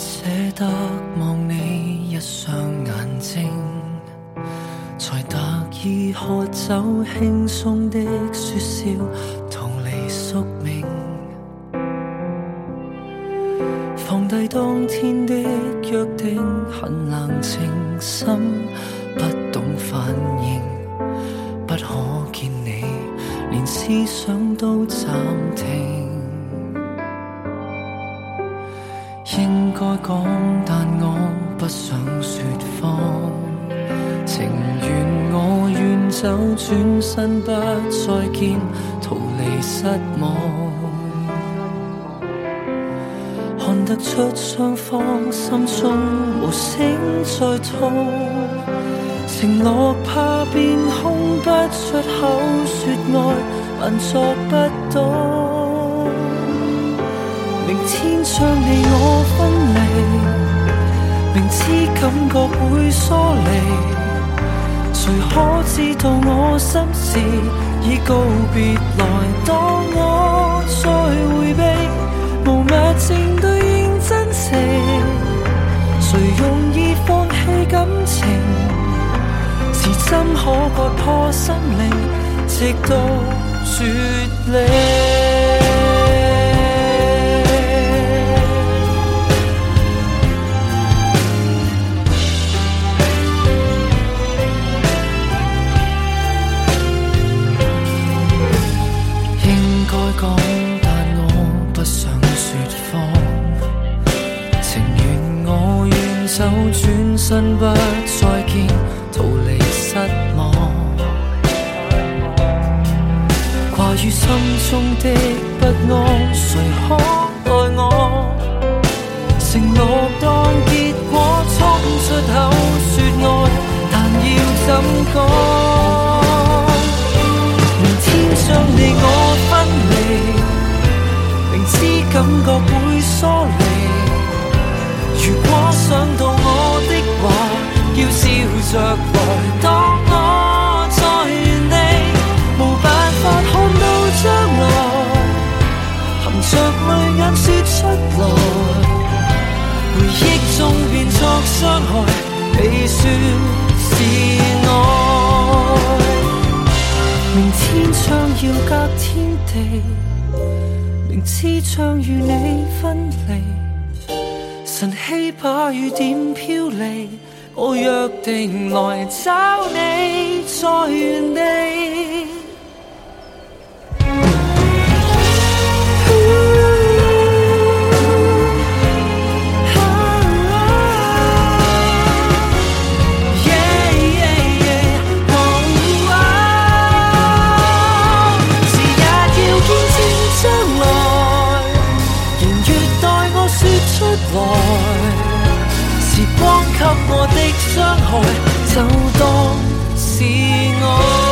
舍得望你一双眼睛，才特意喝酒，輕鬆的说笑，同離宿命。放低當天的約定，很冷靜，心不懂反應，不可見你，連思想都暫停。该讲，但我不想说谎。情愿我远走，转身不再见，逃离失望。看得出双方心中无声在痛。承诺怕变空，不出口说爱，难作不到。明天唱你我分。明知感觉会疏离，谁可知道我心事？已告别来当我再回避，无物证对应真情，谁容易放弃感情？是怎可割破心灵，直到绝岭。转身不再见，逃离失望。挂于心中的不安，谁可代我？承诺当结果冲出口说爱，但要怎改？着来当我，在原地无办法看到将来，含着泪眼说出来，回忆中变作伤害，被说是爱。明天将要隔天地，明知将与你分离，晨曦把雨点飘离。我约定来找你，在原地。就当是我。